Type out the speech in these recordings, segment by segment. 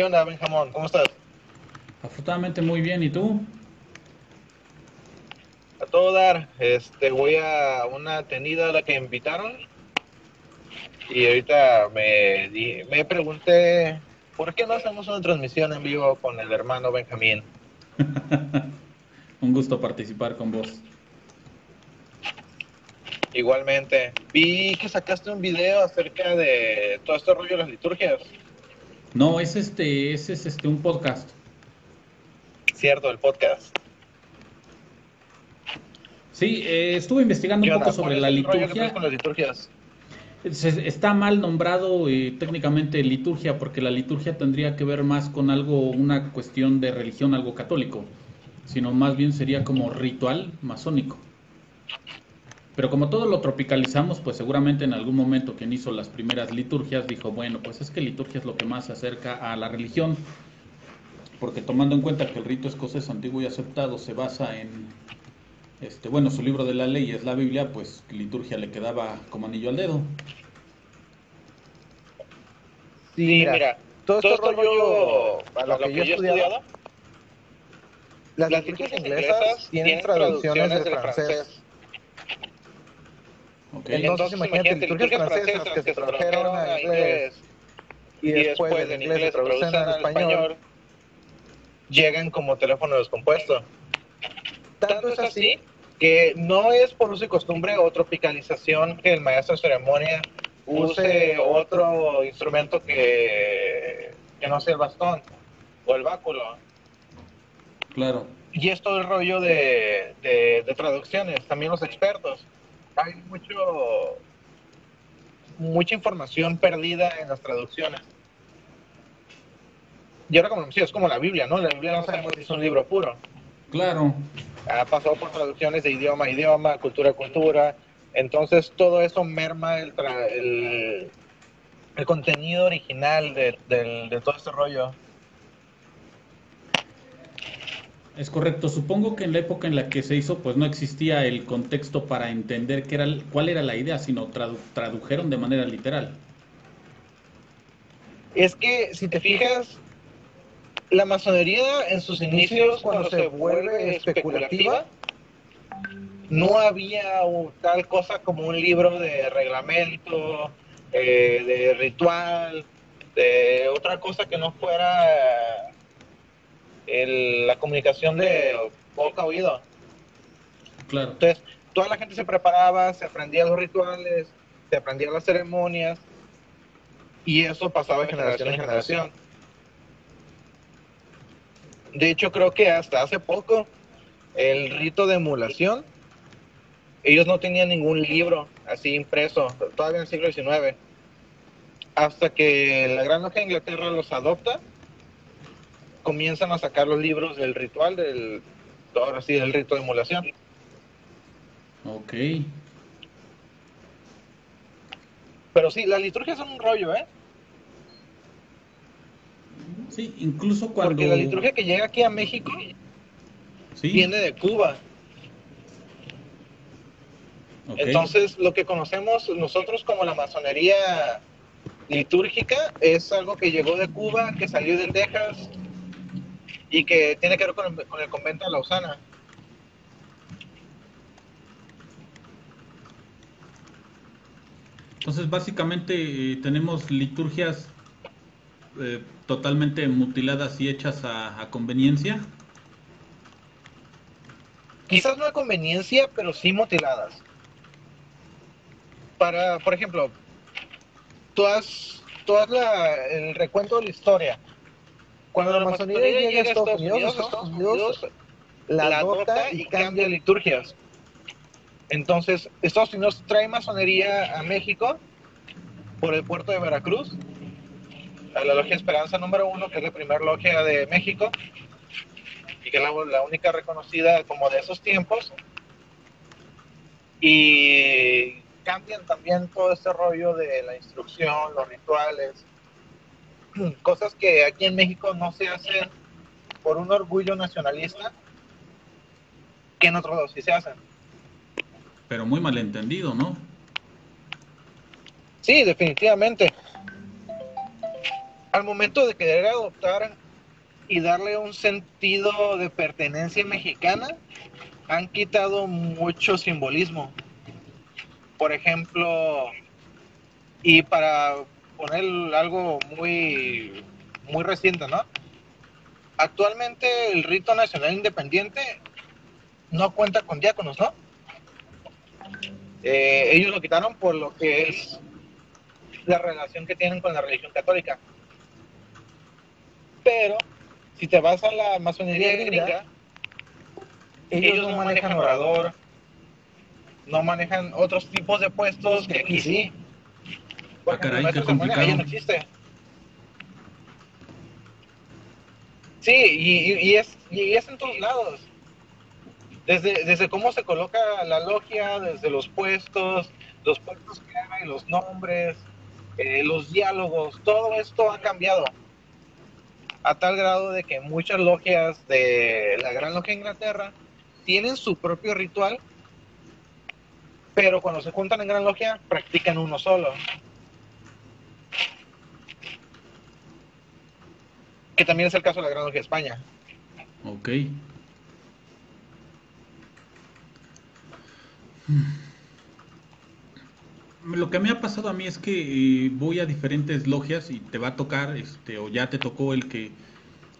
¿Qué onda, Benjamón? ¿Cómo estás? Afortunadamente muy bien, ¿y tú? A todo dar, este, voy a una tenida a la que invitaron y ahorita me, di- me pregunté por qué no hacemos una transmisión en vivo con el hermano Benjamín. Un gusto participar con vos. Igualmente, vi que sacaste un video acerca de todo este rollo de las liturgias. No, es este, ese es este un podcast. Cierto, el podcast. Sí, eh, estuve investigando ¿Qué un poco sobre ¿Cuál la es liturgia. con las liturgias? Está mal nombrado eh, técnicamente liturgia porque la liturgia tendría que ver más con algo, una cuestión de religión, algo católico, sino más bien sería como ritual masónico. Pero como todo lo tropicalizamos, pues seguramente en algún momento quien hizo las primeras liturgias dijo, bueno, pues es que liturgia es lo que más se acerca a la religión, porque tomando en cuenta que el rito escocés antiguo y aceptado se basa en, este, bueno, su libro de la ley es la Biblia, pues liturgia le quedaba como anillo al dedo. Sí, mira, todo este rollo, a lo que yo he estudiado, las liturgias inglesas tienen traducciones del francés. Ok. Entonces, imagínate, liturgias francesas que se tradujeron a inglés y después del inglés se traducen al español, llegan como teléfono descompuesto. Tanto es así que no es por uso y costumbre o tropicalización que el maestro de ceremonia use otro instrumento que, que no sea el bastón o el báculo. Claro. Y es todo el rollo de, de, de traducciones, también los expertos. Hay mucho mucha información perdida en las traducciones. Y ahora como decía, es como la Biblia, ¿no? La Biblia no sabemos si es un libro puro. Claro. Ha pasado por traducciones de idioma a idioma, cultura a cultura. Entonces todo eso merma el, tra- el, el contenido original de, del- de todo este rollo. Es correcto. Supongo que en la época en la que se hizo, pues no existía el contexto para entender qué era, cuál era la idea, sino tradu- tradujeron de manera literal. Es que si te fijas, la masonería en sus inicios, cuando se vuelve especulativa, no había tal cosa como un libro de reglamento, eh, de ritual, de otra cosa que no fuera el- la comunicación de boca a oído. Claro. Entonces, toda la gente se preparaba, se aprendía los rituales, se aprendía las ceremonias, y eso pasaba de generación en generación. De hecho, creo que hasta hace poco, el rito de emulación, ellos no tenían ningún libro así impreso, todavía en el siglo XIX. Hasta que la Gran Logia de Inglaterra los adopta, comienzan a sacar los libros del ritual, del, ahora sí, del rito de emulación. Ok. Pero sí, las liturgias son un rollo, ¿eh? Sí, incluso cuando... Porque la liturgia que llega aquí a México Sí. viene de Cuba. Entonces, lo que conocemos nosotros como la masonería litúrgica es algo que llegó de Cuba, que salió de Texas y que tiene que ver con el, con el convento de Lausana. Entonces, básicamente eh, tenemos liturgias eh, totalmente mutiladas y hechas a, a conveniencia. Quizás no de conveniencia, pero sí mutiladas. Para, por ejemplo, tú has, tú haz la- el recuento de la historia. Cuando la masonería llega a Estados Unidos, Estados Unidos la adopta y cambia liturgias. Entonces, Estados Unidos trae masonería a México por el puerto de Veracruz, a la logia Esperanza número uno, que es la primera logia de México, y que es la, la única reconocida como de esos tiempos. Y cambian también todo este rollo de la instrucción, los rituales, cosas que aquí en México no se hacen por un orgullo nacionalista, que en otros lados sí se hacen. Pero muy malentendido, ¿no? Sí, definitivamente. al momento de querer adoptar y darle un sentido de pertenencia mexicana, han quitado mucho simbolismo. Por ejemplo, y para poner algo muy, muy reciente, ¿no? Actualmente el rito nacional independiente no cuenta con diáconos, ¿no? Eh, ellos lo quitaron por lo que es la relación que tienen con la religión católica. Pero si te vas a la masonería gringa, ellos, no manejan orador, no manejan otros tipos de puestos que aquí sí. Ah, caray, qué complicado. no existe. Sí, y, es, y es en todos lados. Desde, desde cómo se coloca la logia, desde los puestos, los puestos que hay, los nombres, eh, los diálogos, todo esto ha cambiado a tal grado de que muchas logias de la Gran Logia de Inglaterra tienen su propio ritual, pero cuando se juntan en Gran Logia practican uno solo. Que también es el caso de la Gran Logia de España. Ok. Lo que me ha pasado a mí es que eh, voy a diferentes logias y te va a tocar, este, o ya te tocó el que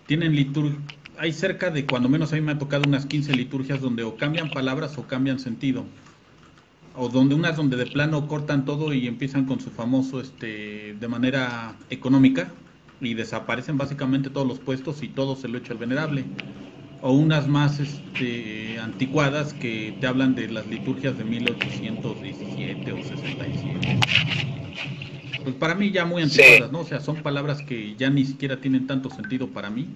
tienen liturgia. Hay cerca de, cuando menos a mí me ha tocado unas 15 liturgias donde o cambian palabras o cambian sentido. O donde unas donde de plano cortan todo y empiezan con su famoso, este, de manera económica y desaparecen básicamente todos los puestos y todo se lo echa el venerable o unas más este, anticuadas que te hablan de las liturgias de 1817 o 67. Pues para mí ya muy anticuadas, ¿no? O sea, son palabras que ya ni siquiera tienen tanto sentido para mí.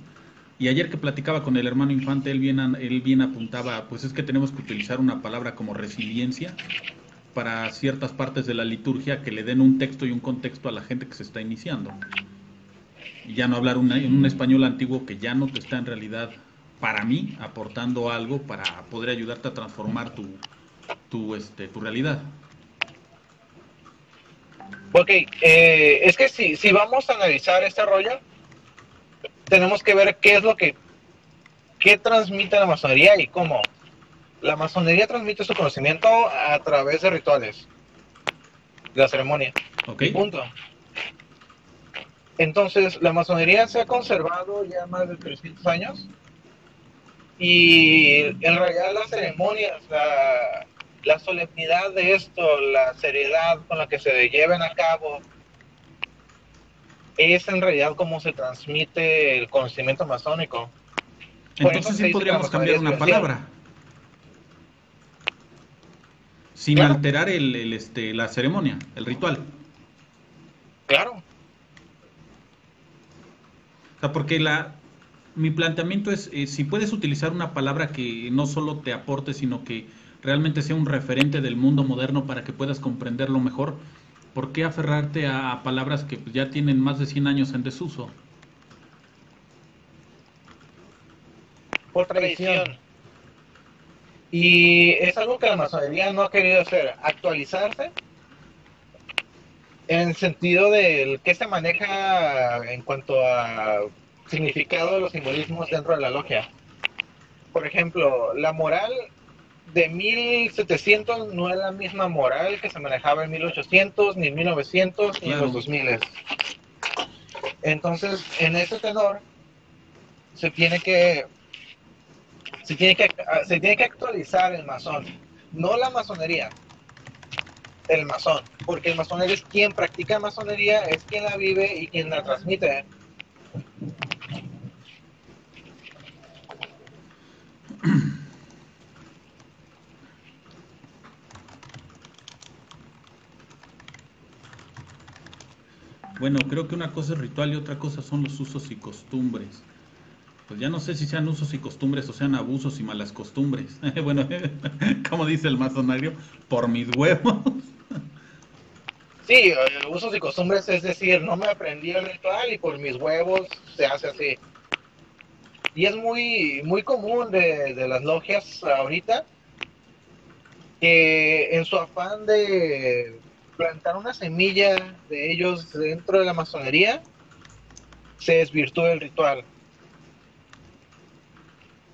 Y ayer que platicaba con el hermano Infante, él bien, él bien apuntaba, pues es que tenemos que utilizar una palabra como resiliencia para ciertas partes de la liturgia que le den un texto y un contexto a la gente que se está iniciando. Y ya no hablar en un español antiguo que ya no te está en realidad para mí, aportando algo para poder ayudarte a transformar tu, tu, este, tu realidad. Ok, eh, es que si, si vamos a analizar este rollo, tenemos que ver qué es lo que qué transmite la masonería y cómo. La masonería transmite su conocimiento a través de rituales, de la ceremonia. Ok. Punto. Entonces, la masonería se ha conservado ya más de 300 años y en realidad las ceremonias, la, la solemnidad de esto, la seriedad con la que se lleven a cabo, es en realidad cómo se transmite el conocimiento masónico. Entonces sí podríamos cambiar una palabra. Sin alterar el, el, este, la ceremonia, el ritual. Claro. Porque la, mi planteamiento es eh, si puedes utilizar una palabra que no solo te aporte, sino que realmente sea un referente del mundo moderno para que puedas comprenderlo mejor, ¿por qué aferrarte a, palabras que ya tienen más de 100 años en desuso? Por tradición. Y es algo que la masonería no ha querido hacer, actualizarse en el sentido del que se maneja en cuanto a significado de los simbolismos dentro de la logia. Por ejemplo, la moral de 1700 no es la misma moral que se manejaba en 1800, ni en 1900, ni en los 2000. Entonces, en ese tenor, se tiene que se tiene que se tiene que actualizar el masón, no la masonería, el masón, porque el masón es quien practica masonería, es quien la vive y quien la transmite. Bueno, creo que una cosa es ritual y otra cosa son los usos y costumbres. Pues ya no sé si sean usos y costumbres o sean abusos y malas costumbres. bueno, como dice el masonario, por mis huevos. Sí, eh, usos y costumbres es decir, no me aprendí el ritual y por mis huevos se hace así. Y es muy, muy común de, de las logias ahorita que en su afán de plantar una semilla de ellos dentro de la masonería, se desvirtúe el ritual.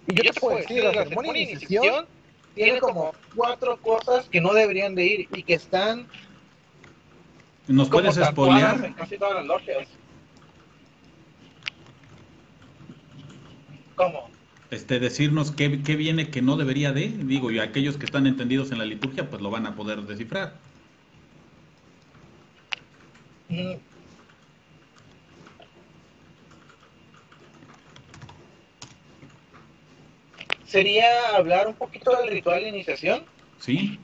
Y yo, te puedo decir, la ceremonia de iniciación tiene como cuatro cosas que no deberían de ir y que están... ¿Nos puedes spoilear? En casi todas las logias. ¿Cómo? Este, decirnos qué, qué viene que no debería de, digo, y aquellos que están entendidos en la liturgia, pues lo van a poder descifrar. Mm, sería hablar un poquito del ritual de iniciación. Sí.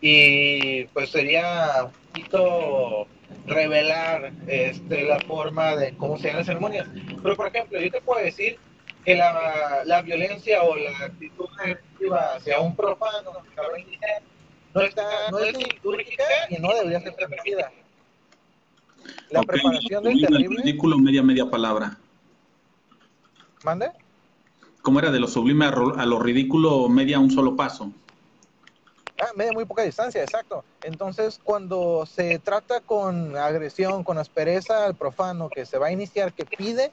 Y pues sería poquito revelar este, la forma de cómo se dan las ceremonias. Pero por ejemplo, yo te puedo decir que la, la violencia o la actitud negativa hacia un profano no, está, no es litúrgica y no debería ser permitida. La preparación del terrible... ridículo media media palabra. ¿Mande? ¿Cómo era de lo sublime a, lo ridículo media un solo paso? Ah, media muy poca distancia, exacto. Entonces, cuando se trata con agresión, con aspereza al profano que se va a iniciar, que pide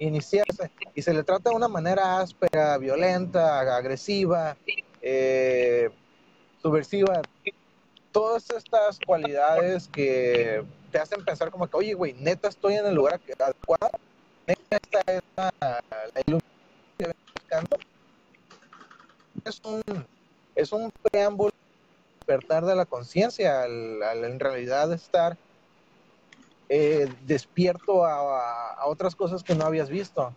iniciarse, y se le trata de una manera áspera, violenta, agresiva, eh, subversiva, todas estas cualidades que te hacen pensar como que, oye, güey, neta estoy en el lugar adecuado, neta es la, la es un, es un preámbulo despertar de la conciencia al, en realidad estar eh, despierto a, otras cosas que no habías visto.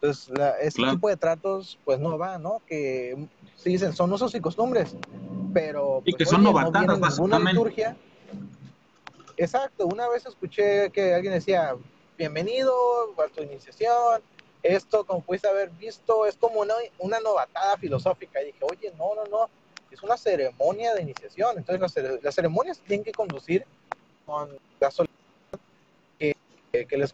Entonces, ese tipo de tratos, pues no va, ¿no? Que se dicen, son usos y costumbres, pero... y pues, que son novatadas, no liturgia. Exacto, una vez escuché que alguien decía, bienvenido a tu iniciación, esto, como pudiste haber visto, es como una, una novatada filosófica. Y dije, oye, no, no, no, es una ceremonia de iniciación. Entonces, las, las ceremonias tienen que conducir con la solidaridad que, que, les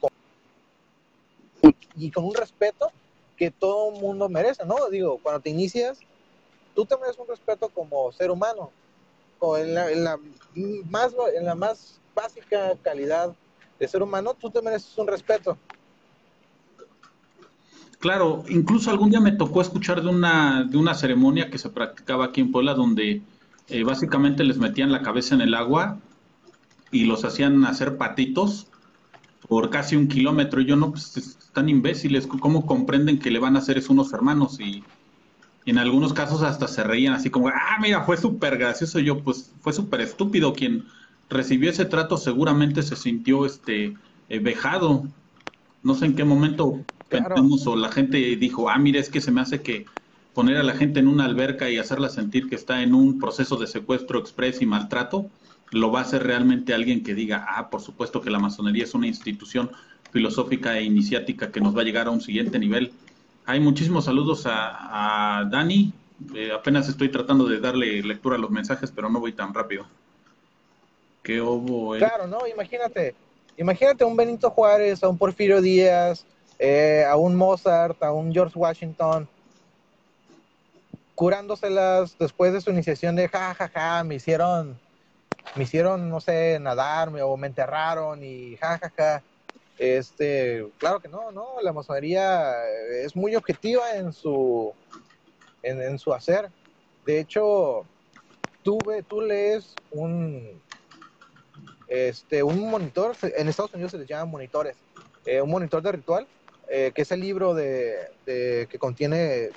y con un respeto que todo mundo merece, ¿no? Digo, cuando te inicias, tú te mereces un respeto como ser humano, o en la, en la, más, en la más básica calidad de ser humano, tú te mereces un respeto. Claro, incluso algún día me tocó escuchar de una, de una ceremonia que se practicaba aquí en Puebla donde eh, básicamente les metían la cabeza en el agua y los hacían hacer patitos por casi un kilómetro. Y yo no, pues están imbéciles, ¿cómo comprenden que le van a hacer eso unos hermanos? Y, en algunos casos hasta se reían así como, ah, mira, fue súper gracioso. Yo, pues fue súper estúpido. Quien recibió ese trato seguramente se sintió este eh, vejado. No sé en qué momento o la gente dijo, ah, mire, es que se me hace que poner a la gente en una alberca y hacerla sentir que está en un proceso de secuestro express y maltrato, lo va a hacer realmente alguien que diga, ah, por supuesto que la masonería es una institución filosófica e iniciática que nos va a llegar a un siguiente nivel. Hay muchísimos saludos a, Dani. Eh, apenas estoy tratando de darle lectura a los mensajes, pero no voy tan rápido. ¿Qué hubo? Claro, no, imagínate. Imagínate a un Benito Juárez, a un Porfirio Díaz, eh, a un Mozart, a un George Washington, curándoselas después de su iniciación de ja, ja, ja, me hicieron, me hicieron, no sé, nadarme o me enterraron y ja, ja, ja. Este, claro que no, no, la masonería es muy objetiva en su, en, su hacer. De hecho, tú, tú lees un, este, un monitor, en Estados Unidos se les llama monitores, eh, un monitor de ritual, eh, que es el libro de, que contiene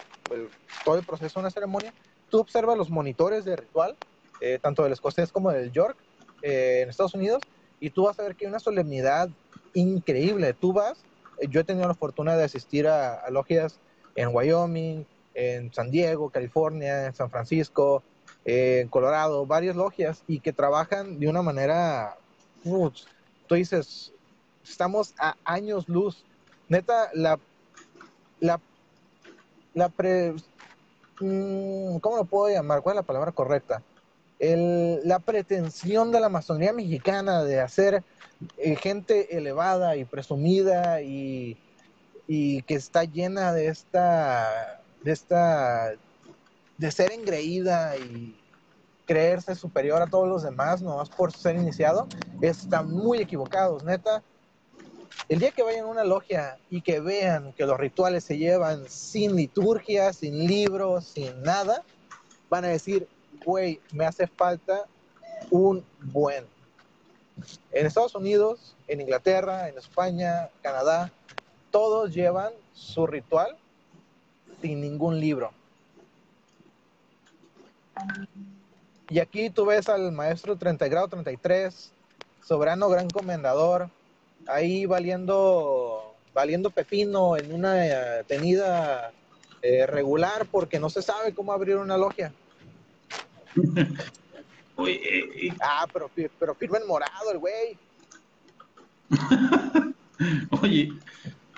todo el proceso de una ceremonia, tú observas los monitores de ritual, eh, tanto del escocés como del York, eh, en Estados Unidos, y tú vas a ver que hay una solemnidad increíble. Tú vas, yo he tenido la fortuna de asistir a, logias en Wyoming, en San Diego, California, en San Francisco, en Colorado, varias logias, y que trabajan de una manera, tú dices, estamos a años luz neta, la, la, la pre, mm, ¿cómo lo puedo llamar? ¿Cuál es la palabra correcta? El, la pretensión de la masonería mexicana de hacer eh, gente elevada y presumida y, y, que está llena de esta, de esta, de ser engreída y creerse superior a todos los demás, nomás por ser iniciado, están muy equivocados, neta El día que vayan a una logia y que vean que los rituales se llevan sin liturgia, sin libros, sin nada, van a decir, güey, me hace falta un buen. En Estados Unidos, en Inglaterra, en España, Canadá, todos llevan su ritual sin ningún libro. Y aquí tú ves al maestro 30 grado 33, soberano gran comendador, ahí valiendo, valiendo pepino en una eh, tenida eh, regular porque no se sabe cómo abrir una logia. Oye, Ah, pero, pero firma en morado el güey. Oye,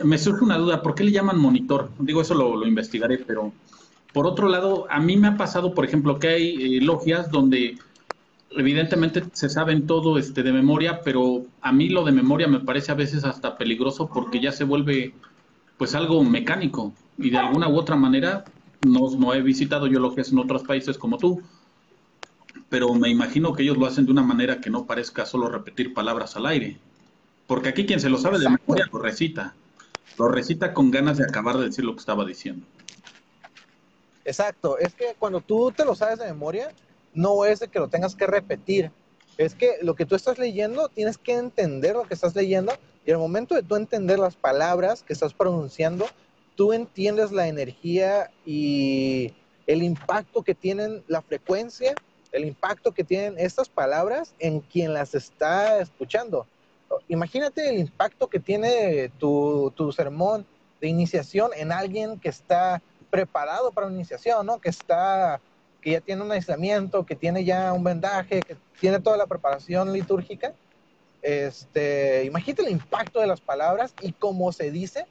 me surge una duda, ¿por qué le llaman monitor? Digo, eso lo, investigaré, pero por otro lado, a mí me ha pasado, por ejemplo, que hay eh, logias donde evidentemente se saben todo este de memoria, pero a mí lo de memoria me parece a veces hasta peligroso porque ya se vuelve pues algo mecánico. Y de alguna u otra manera no, no he visitado yo lo que es en otros países como tú, pero me imagino que ellos lo hacen de una manera que no parezca solo repetir palabras al aire, porque aquí quien se lo sabe de memoria lo recita, lo recita con ganas de acabar de decir lo que estaba diciendo. Exacto, es que cuando tú te lo sabes de memoria, no es de que lo tengas que repetir, es que lo que tú estás leyendo, tienes que entender lo que estás leyendo y al momento de tú entender las palabras que estás pronunciando, tú entiendes la energía y el impacto que tienen, la frecuencia, el impacto que tienen estas palabras en quien las está escuchando. Imagínate el impacto que tiene tu, tu sermón de iniciación en alguien que está preparado para una iniciación, ¿no? Que está que ya tiene un aislamiento, que tiene ya un vendaje, que tiene toda la preparación litúrgica, este, imagínate el impacto de las palabras y cómo se dice,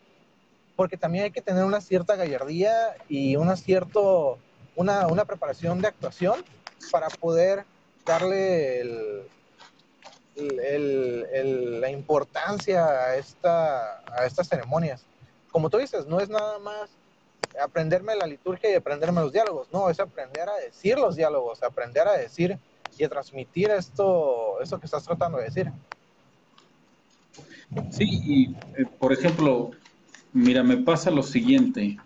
porque también hay que tener una cierta gallardía y una, cierto, una, una preparación de actuación para poder darle el, el, el, la importancia a, esta, a estas ceremonias. Como tú dices, no es nada más aprenderme la liturgia y aprenderme los diálogos. No, es aprender a decir los diálogos, aprender a decir y a transmitir esto, eso que estás tratando de decir. Sí, y eh, por ejemplo, mira, me pasa lo siguiente.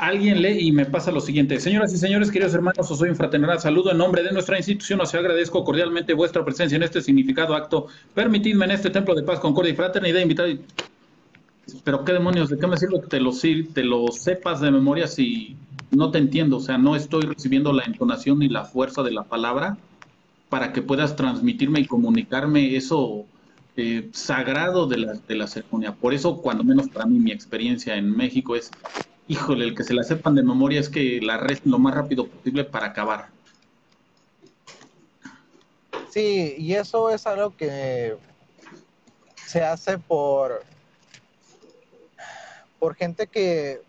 Alguien lee y me pasa lo siguiente. Señoras y señores, queridos hermanos, os soy un fraternal saludo en nombre de nuestra institución. Os agradezco cordialmente vuestra presencia en este significado acto. Permitidme en este templo de paz, concordia y fraternidad invitar pero qué demonios, ¿de qué me sirve que te lo, te lo sepas de memoria si no te entiendo? O sea, no estoy recibiendo la entonación ni la fuerza de la palabra para que puedas transmitirme y comunicarme eso eh, sagrado de la, de la ceremonia. Por eso, cuando menos para mí, mi experiencia en México es, híjole, el que se la sepan de memoria es que la resten lo más rápido posible para acabar. Sí, y eso es algo que se hace por por gente que,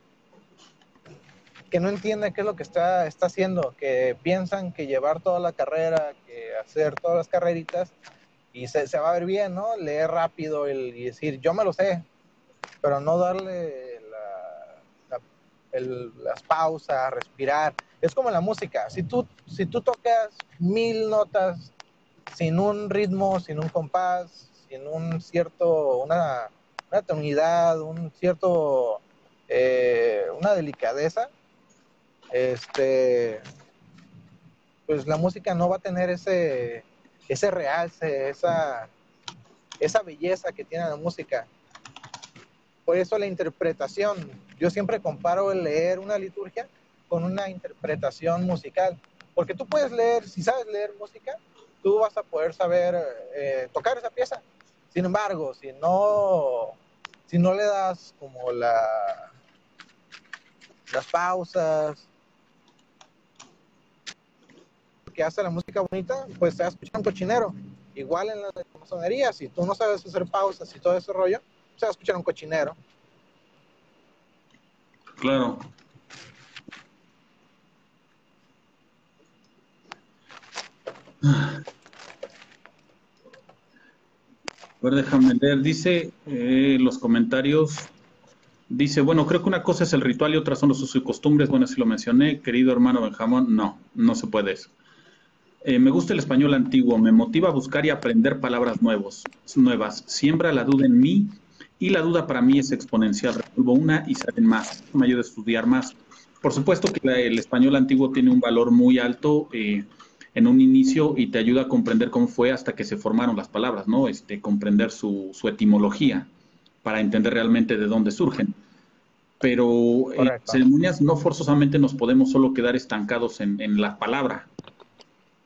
que no entiende qué es lo que está, está haciendo, que piensan que llevar toda la carrera, que hacer todas las carreritas y se, va a ver bien, ¿no? Leer rápido y decir, yo me lo sé, pero no darle las pausas, respirar. Es como la música, si tú, si tú tocas mil notas sin un ritmo, sin un compás, sin un cierto, una una tonalidad, un cierto, eh, una delicadeza, este, pues la música no va a tener ese, ese realce, esa, esa belleza que tiene la música. Por eso la interpretación, yo siempre comparo el leer una liturgia con una interpretación musical, porque tú puedes leer, si sabes leer música, tú vas a poder saber eh, tocar esa pieza, sin embargo, si no, si no le das como la, las pausas, que hace la música bonita, pues se va a escuchar un cochinero. Igual en la masonería, si tú no sabes hacer pausas y todo ese rollo, se va a escuchar un cochinero. Claro. A. Dice eh, los comentarios. Dice, bueno, creo que una cosa es el ritual y otra son los usos y costumbres. Bueno, si lo mencioné, querido hermano Benjamín, no, no se puede eso. Eh, me gusta el español antiguo, me motiva a buscar y aprender palabras nuevos, nuevas. Siembra la duda en mí y la duda para mí es exponencial. Resuelvo una y salen más. Me ayuda a estudiar más. Por supuesto que el español antiguo tiene un valor muy alto eh, en un inicio y te ayuda a comprender cómo fue hasta que se formaron las palabras, ¿no? Este, comprender su, su etimología para entender realmente de dónde surgen. Pero en eh, ceremonias no forzosamente nos podemos solo quedar estancados en, en la palabra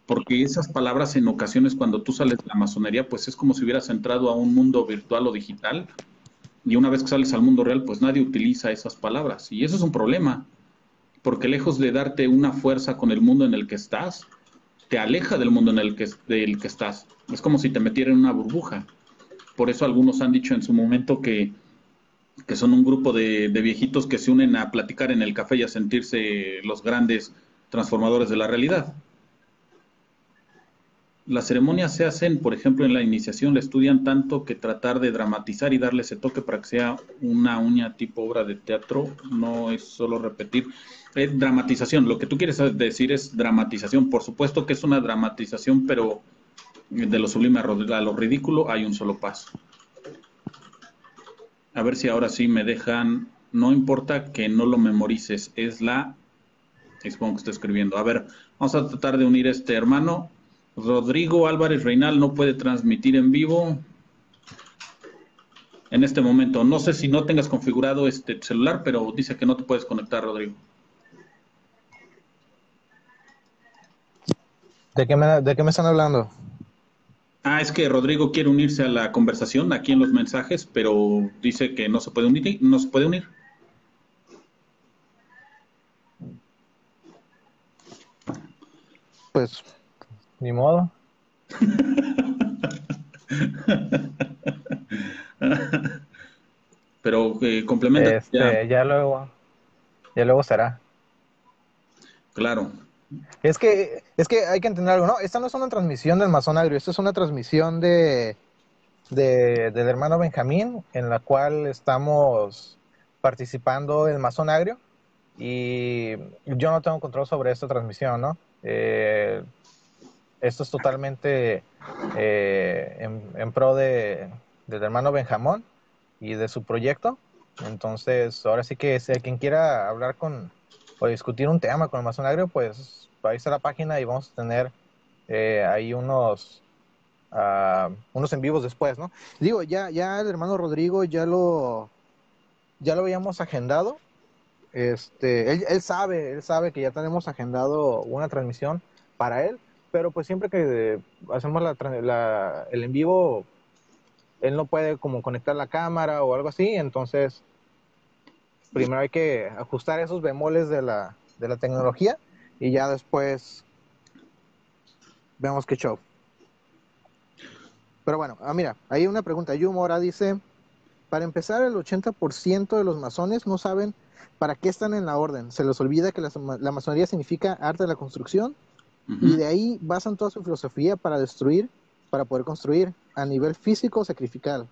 porque esas palabras en ocasiones cuando tú sales de la masonería, pues es como si hubieras entrado a un mundo virtual o digital y una vez que sales al mundo real, pues nadie utiliza esas palabras y eso es un problema, porque lejos de darte una fuerza con el mundo en el que estás, te aleja del mundo en el que, del que estás. Es como si te metieran en una burbuja. Por eso algunos han dicho en su momento que, que son un grupo de, de viejitos que se unen a platicar en el café y a sentirse los grandes transformadores de la realidad las ceremonias se hacen, por ejemplo, en la iniciación, le estudian tanto que tratar de dramatizar y darle ese toque para que sea una uña tipo obra de teatro, no es solo repetir. Es dramatización, lo que tú quieres decir es dramatización. Por supuesto que es una dramatización, pero de lo sublime a lo ridículo hay un solo paso. A ver si ahora sí me dejan, no importa que no lo memorices, es la, supongo que estoy escribiendo. A ver, vamos a tratar de unir este hermano Rodrigo Álvarez Reinal no puede transmitir en vivo en este momento. No sé si no tengas configurado este celular, pero dice que no te puedes conectar, Rodrigo. ¿De qué me, de qué me están hablando? Ah, es que Rodrigo quiere unirse a la conversación aquí en los mensajes, pero dice que no se puede unir. No se puede unir. Pues ni modo. Pero eh, complementa. Este, ya. luego, ya luego será. Claro. Es que, es que hay que entender algo, ¿no? Esta no es una transmisión del Mazón Agrio, esta es una transmisión de, de, del hermano Benjamín, en la cual estamos participando el Mazón Agrio. Y yo no tengo control sobre esta transmisión, ¿no? Eh, esto es totalmente eh, en, pro de, del hermano Benjamón y de su proyecto. Entonces, ahora sí que si quien quiera hablar con o discutir un tema con el masonagrio, pues ahí está la página y vamos a tener eh, ahí unos uh, unos en vivos después, ¿no? Digo, ya, ya el hermano Rodrigo ya lo ya lo habíamos agendado. Este, él, él sabe, él sabe que ya tenemos agendado una transmisión para él pero pues siempre que hacemos la, el en vivo, él no puede como conectar la cámara o algo así, entonces primero hay que ajustar esos bemoles de la, de la tecnología y ya después vemos qué show. Pero bueno, ah, mira, hay una pregunta. Yumora dice, para empezar, el 80% de los masones no saben para qué están en la orden. Se les olvida que la, la masonería significa arte de la construcción y de ahí basan toda su filosofía para destruir, para poder construir a nivel físico sacrificial.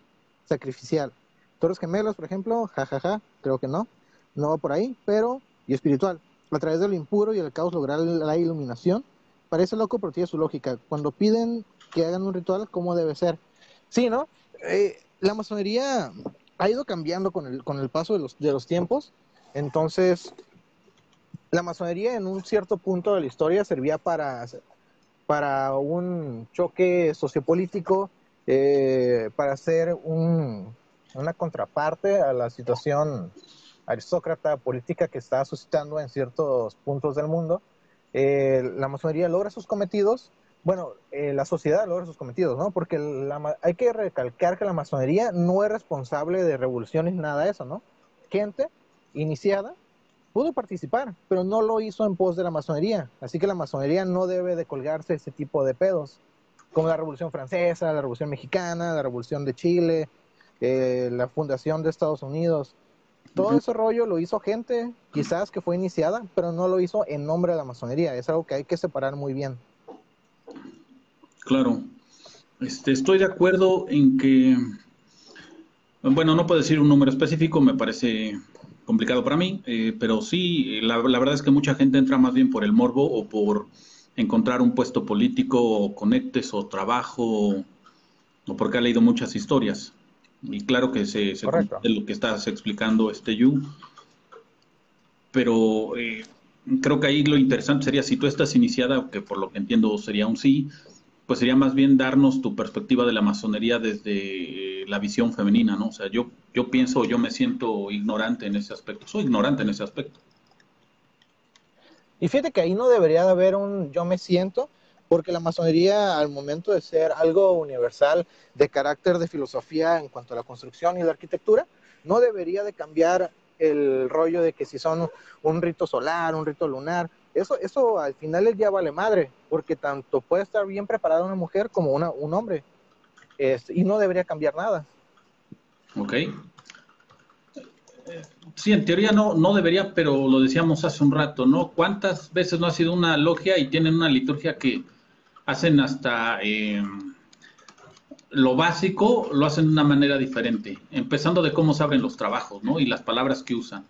sacrificial. Torres gemelos, por ejemplo, jajaja, creo que no, no va por ahí, pero y espiritual. A través de lo impuro y el caos lograr la iluminación. Parece loco, pero tiene su lógica. Cuando piden que hagan un ritual, ¿cómo debe ser? Sí, ¿no? Eh, la masonería ha ido cambiando con el, con el paso de los, de los tiempos. Entonces, la masonería en un cierto punto de la historia servía para, para un choque sociopolítico, eh, para ser una contraparte a la situación aristócrata política que está suscitando en ciertos puntos del mundo. Eh, la masonería logra sus cometidos, bueno, eh, la sociedad logra sus cometidos, ¿no? Porque hay que recalcar que la masonería no es responsable de revoluciones, nada de eso, ¿no? Gente iniciada pudo participar, pero no lo hizo en pos de la masonería. Así que la masonería no debe de colgarse ese tipo de pedos, como la Revolución Francesa, la Revolución Mexicana, la Revolución de Chile, eh, la fundación de Estados Unidos. Todo ese rollo lo hizo gente, quizás que fue iniciada, pero no lo hizo en nombre de la masonería. Es algo que hay que separar muy bien. Claro. Este, estoy de acuerdo en que, bueno, no puedo decir un número específico, me parece complicado para mí, eh, pero sí, la, verdad es que mucha gente entra más bien por el morbo o por encontrar un puesto político o conectes o trabajo o porque ha leído muchas historias. Y claro que se, se lo que estás explicando este Yu, pero eh, creo que ahí lo interesante sería si tú estás iniciada, que por lo que entiendo sería un sí, pues sería más bien darnos tu perspectiva de la masonería desde eh, la visión femenina, ¿no? O sea, yo, yo pienso, yo me siento ignorante en ese aspecto, soy ignorante en ese aspecto. Y fíjate que ahí no debería de haber un yo me siento, porque la masonería al momento de ser algo universal de carácter de filosofía en cuanto a la construcción y la arquitectura, no debería de cambiar el rollo de que si son un rito solar, un rito lunar, eso, eso al final el día vale madre, porque tanto puede estar bien preparada una mujer como una, un hombre. y no debería cambiar nada. Ok. Sí, en teoría no, no debería, pero lo decíamos hace un rato, ¿no? ¿Cuántas veces no ha sido una logia y tienen una liturgia que hacen hasta eh, lo básico, lo hacen de una manera diferente, empezando de cómo se abren los trabajos, ¿no? Y las palabras que usan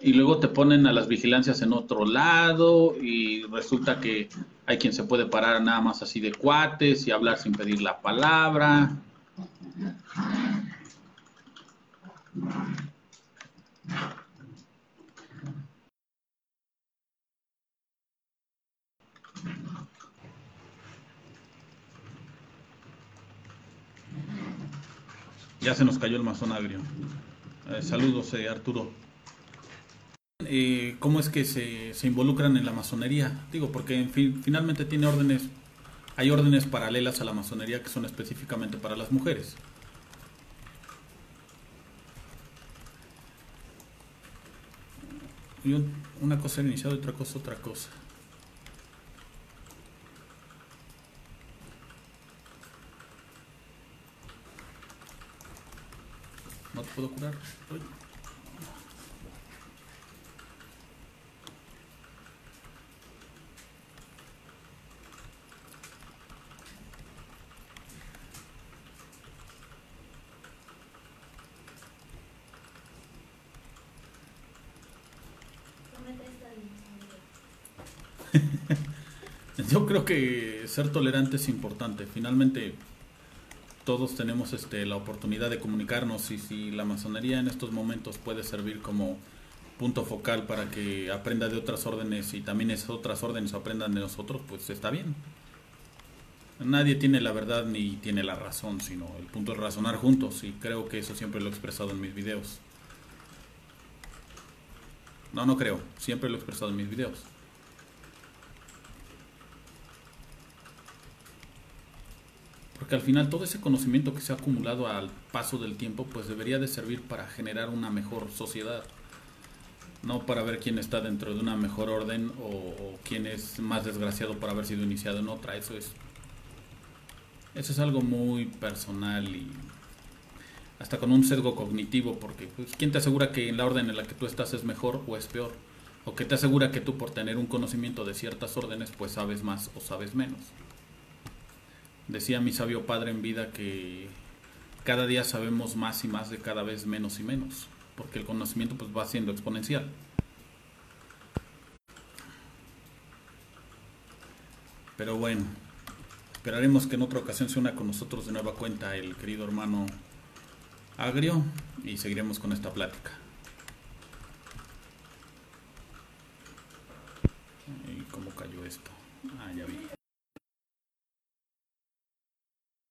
y luego te ponen a las vigilancias en otro lado y resulta que hay quien se puede parar nada más así de cuates y hablar sin pedir la palabra. Ya se nos cayó el mazón agrio. Eh, saludos, eh, Arturo. Cómo es que se, involucran en la masonería. Digo, porque finalmente tiene órdenes, hay órdenes paralelas a la masonería que son específicamente para las mujeres. Una cosa iniciado y otra cosa otra cosa. Puedo curar. Yo creo que ser tolerante es importante. Finalmente, todos tenemos este, la oportunidad de comunicarnos y si la masonería en estos momentos puede servir como punto focal para que aprenda de otras órdenes y también esas otras órdenes aprendan de nosotros, pues está bien. Nadie tiene la verdad ni tiene la razón, sino el punto es razonar juntos y creo que eso siempre lo he expresado en mis videos. No, no creo, siempre lo he expresado en mis videos. Porque al final todo ese conocimiento que se ha acumulado al paso del tiempo, pues debería de servir para generar una mejor sociedad. No para ver quién está dentro de una mejor orden o, quién es más desgraciado por haber sido iniciado en otra. Eso es, eso es algo muy personal y hasta con un sesgo cognitivo, porque pues, ¿quién te asegura que en la orden en la que tú estás es mejor o es peor? ¿O que te asegura que tú por tener un conocimiento de ciertas órdenes pues sabes más o sabes menos? Decía mi sabio padre en vida que cada día sabemos más y más de cada vez menos y menos, porque el conocimiento pues va siendo exponencial. Pero bueno, esperaremos que en otra ocasión se una con nosotros de nueva cuenta el querido hermano Agrio y seguiremos con esta plática. ¿Y cómo cayó esto? Ah, ya vi.